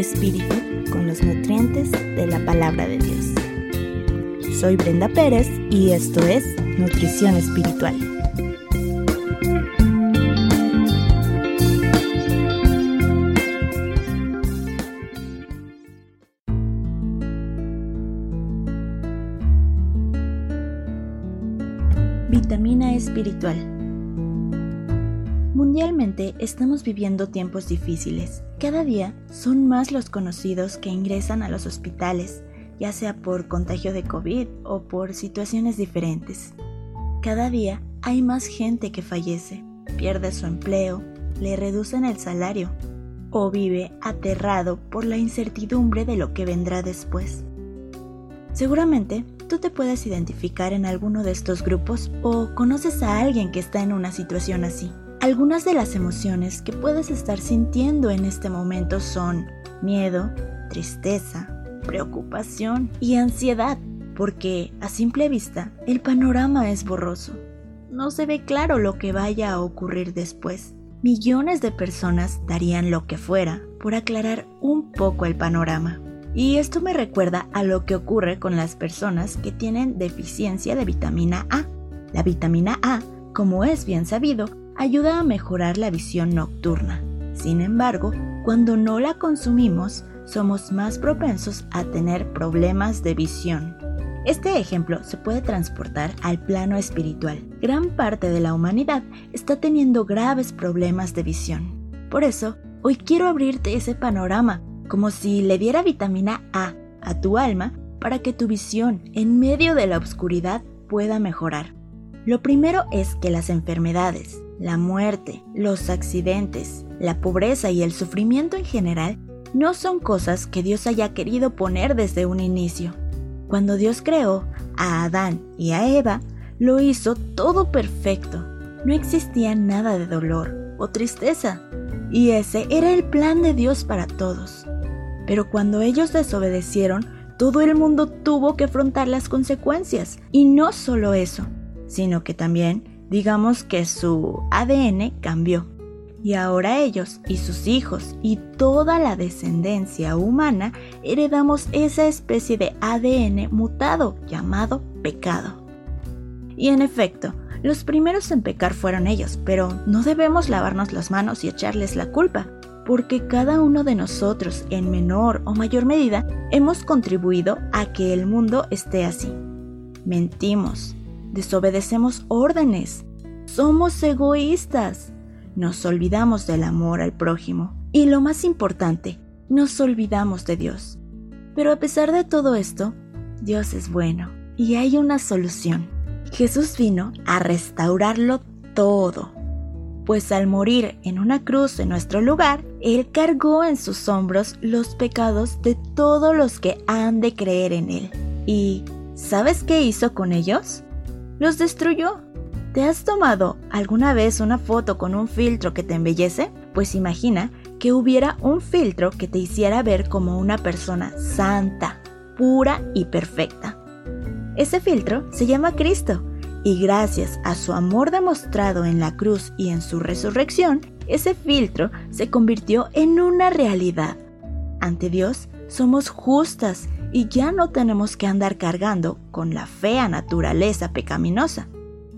tu espíritu con los nutrientes de la palabra de Dios. Soy Brenda Pérez y esto es Nutrición Espiritual. Vitamina espiritual. Mundialmente estamos viviendo tiempos difíciles. Cada día son más los conocidos que ingresan a los hospitales, ya sea por contagio de COVID o por situaciones diferentes. Cada día hay más gente que fallece, pierde su empleo, le reducen el salario o vive aterrado por la incertidumbre de lo que vendrá después. Seguramente tú te puedes identificar en alguno de estos grupos o conoces a alguien que está en una situación así. Algunas de las emociones que puedes estar sintiendo en este momento son miedo, tristeza, preocupación y ansiedad, porque a simple vista el panorama es borroso. No se ve claro lo que vaya a ocurrir después. Millones de personas darían lo que fuera por aclarar un poco el panorama. Y esto me recuerda a lo que ocurre con las personas que tienen deficiencia de vitamina A. La vitamina A, como es bien sabido, ayuda a mejorar la visión nocturna. Sin embargo, cuando no la consumimos, somos más propensos a tener problemas de visión. Este ejemplo se puede transportar al plano espiritual. Gran parte de la humanidad está teniendo graves problemas de visión. Por eso, hoy quiero abrirte ese panorama como si le diera vitamina A a tu alma para que tu visión en medio de la oscuridad pueda mejorar. Lo primero es que las enfermedades, la muerte, los accidentes, la pobreza y el sufrimiento en general no son cosas que Dios haya querido poner desde un inicio. Cuando Dios creó a Adán y a Eva, lo hizo todo perfecto. No existía nada de dolor o tristeza. Y ese era el plan de Dios para todos. Pero cuando ellos desobedecieron, todo el mundo tuvo que afrontar las consecuencias. Y no solo eso, sino que también, digamos que su ADN cambió. Y ahora ellos y sus hijos y toda la descendencia humana heredamos esa especie de ADN mutado llamado pecado. Y en efecto, los primeros en pecar fueron ellos, pero no debemos lavarnos las manos y echarles la culpa porque cada uno de nosotros, en menor o mayor medida, hemos contribuido a que el mundo esté así. Mentimos, desobedecemos órdenes, somos egoístas, nos olvidamos del amor al prójimo y lo más importante, nos olvidamos de Dios. Pero a pesar de todo esto, Dios es bueno y hay una solución. Jesús vino a restaurarlo todo pues al morir en una cruz en nuestro lugar, Él cargó en sus hombros los pecados de todos los que han de creer en Él. ¿Y sabes qué hizo con ellos? Los destruyó. ¿Te has tomado alguna vez una foto con un filtro que te embellece? Pues imagina que hubiera un filtro que te hiciera ver como una persona santa, pura y perfecta. Ese filtro se llama Cristo y gracias a su amor demostrado en la cruz y en su resurrección, ese filtro se convirtió en una realidad. Ante Dios somos justas y ya no tenemos que andar cargando con la fea naturaleza pecaminosa,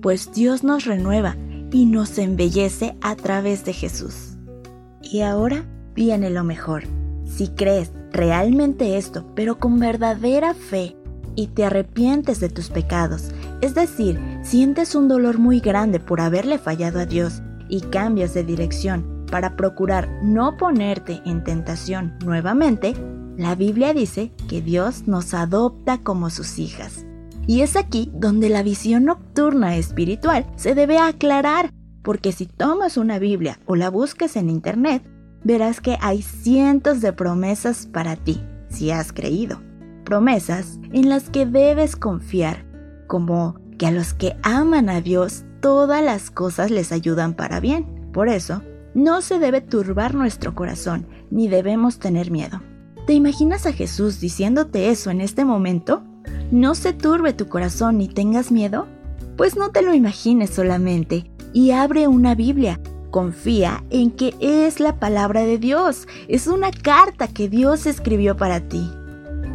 pues Dios nos renueva y nos embellece a través de Jesús. Y ahora viene lo mejor. Si crees realmente esto, pero con verdadera fe, y te arrepientes de tus pecados, es decir, sientes un dolor muy grande por haberle fallado a Dios y cambias de dirección para procurar no ponerte en tentación nuevamente, la Biblia dice que Dios nos adopta como sus hijas. Y es aquí donde la visión nocturna espiritual se debe aclarar, porque si tomas una Biblia o la buscas en Internet, verás que hay cientos de promesas para ti, si has creído promesas en las que debes confiar, como que a los que aman a Dios todas las cosas les ayudan para bien. Por eso, no se debe turbar nuestro corazón, ni debemos tener miedo. ¿Te imaginas a Jesús diciéndote eso en este momento? ¿No se turbe tu corazón ni tengas miedo? Pues no te lo imagines solamente y abre una Biblia Confía en que es la palabra de Dios, es una carta que Dios escribió para ti.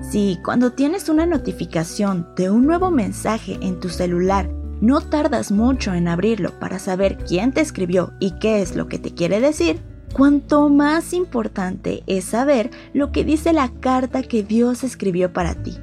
Si cuando tienes una notificación de un nuevo mensaje en tu celular, no tardas mucho en abrirlo para saber quién te escribió y qué es lo que te quiere decir, cuanto más importante es saber lo que dice la carta que Dios escribió para ti.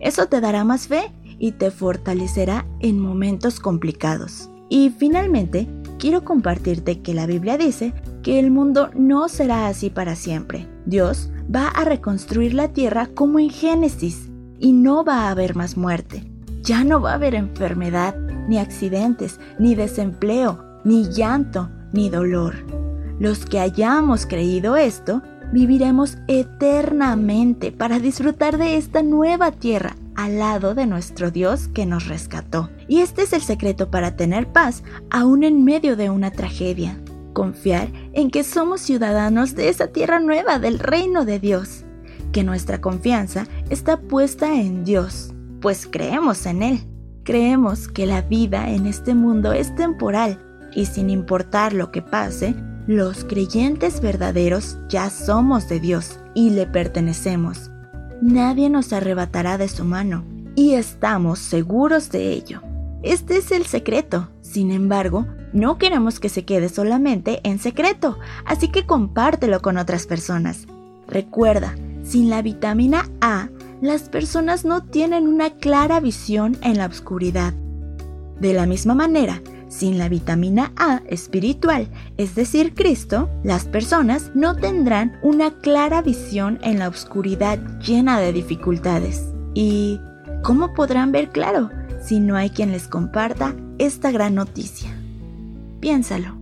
Eso te dará más fe y te fortalecerá en momentos complicados. Y finalmente, quiero compartirte que la Biblia dice que el mundo no será así para siempre. Dios va a reconstruir la tierra como en Génesis y no va a haber más muerte. Ya no va a haber enfermedad, ni accidentes, ni desempleo, ni llanto, ni dolor. Los que hayamos creído esto, viviremos eternamente para disfrutar de esta nueva tierra al lado de nuestro Dios que nos rescató. Y este es el secreto para tener paz aún en medio de una tragedia. Confiar en que somos ciudadanos de esa tierra nueva del reino de Dios. Que nuestra confianza está puesta en Dios, pues creemos en Él. Creemos que la vida en este mundo es temporal y sin importar lo que pase, los creyentes verdaderos ya somos de Dios y le pertenecemos nadie nos arrebatará de su mano, y estamos seguros de ello. Este es el secreto. Sin embargo, no queremos que se quede solamente en secreto, así que compártelo con otras personas. Recuerda, sin la vitamina A, las personas no tienen una clara visión en la oscuridad. De la misma manera, sin la vitamina A espiritual, es decir, Cristo, las personas no tendrán una clara visión en la oscuridad llena de dificultades. ¿Y cómo podrán ver claro si no hay quien les comparta esta gran noticia? Piénsalo.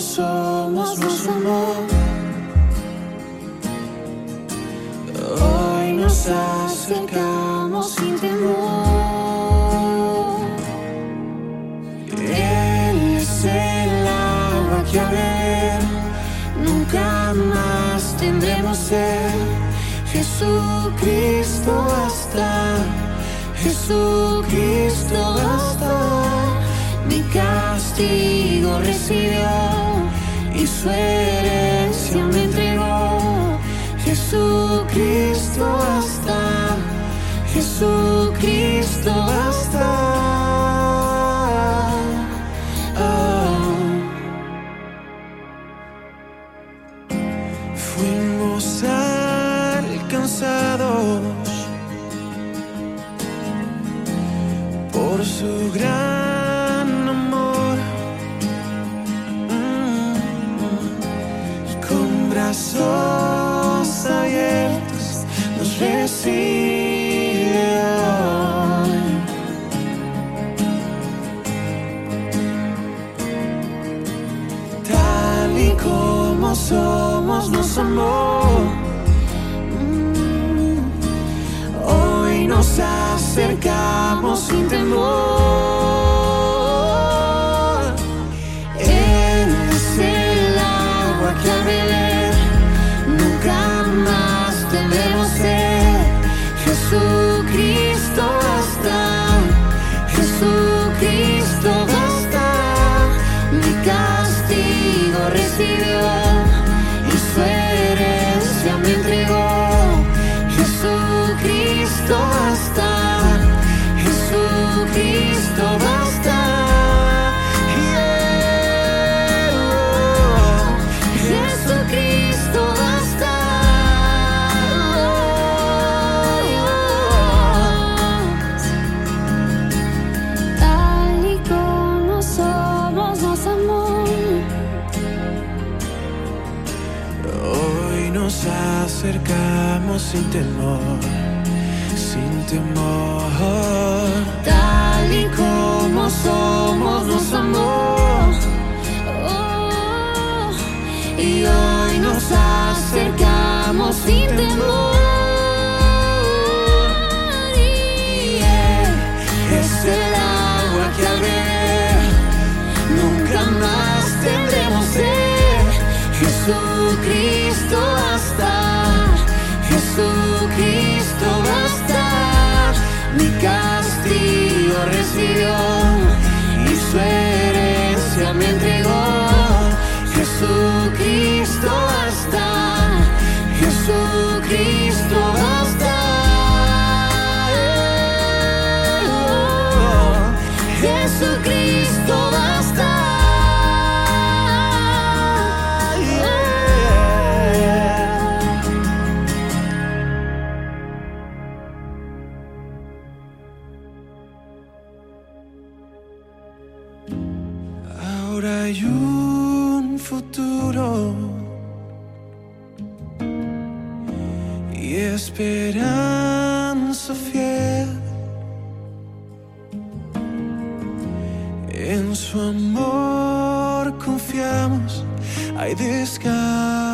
Somos, nos amor. nos acercamos sin temor. Él es el agua que a ver nunca más tendremos ser. Jesucristo basta, Jesucristo basta. Mi castigo recibió y su herencia me entregó. Jesucristo basta, Jesucristo basta. Cristo basta. Yeah, oh, Jesucristo basta. Tal y como somos, nos amó. Hoy nos acercamos sin temor sin temor. Tal y como somos nos amó. Oh, y hoy nos acercamos sin temor. Ahora hay un futuro. Y esperanza fiel en su amor confiamos. Hay descanso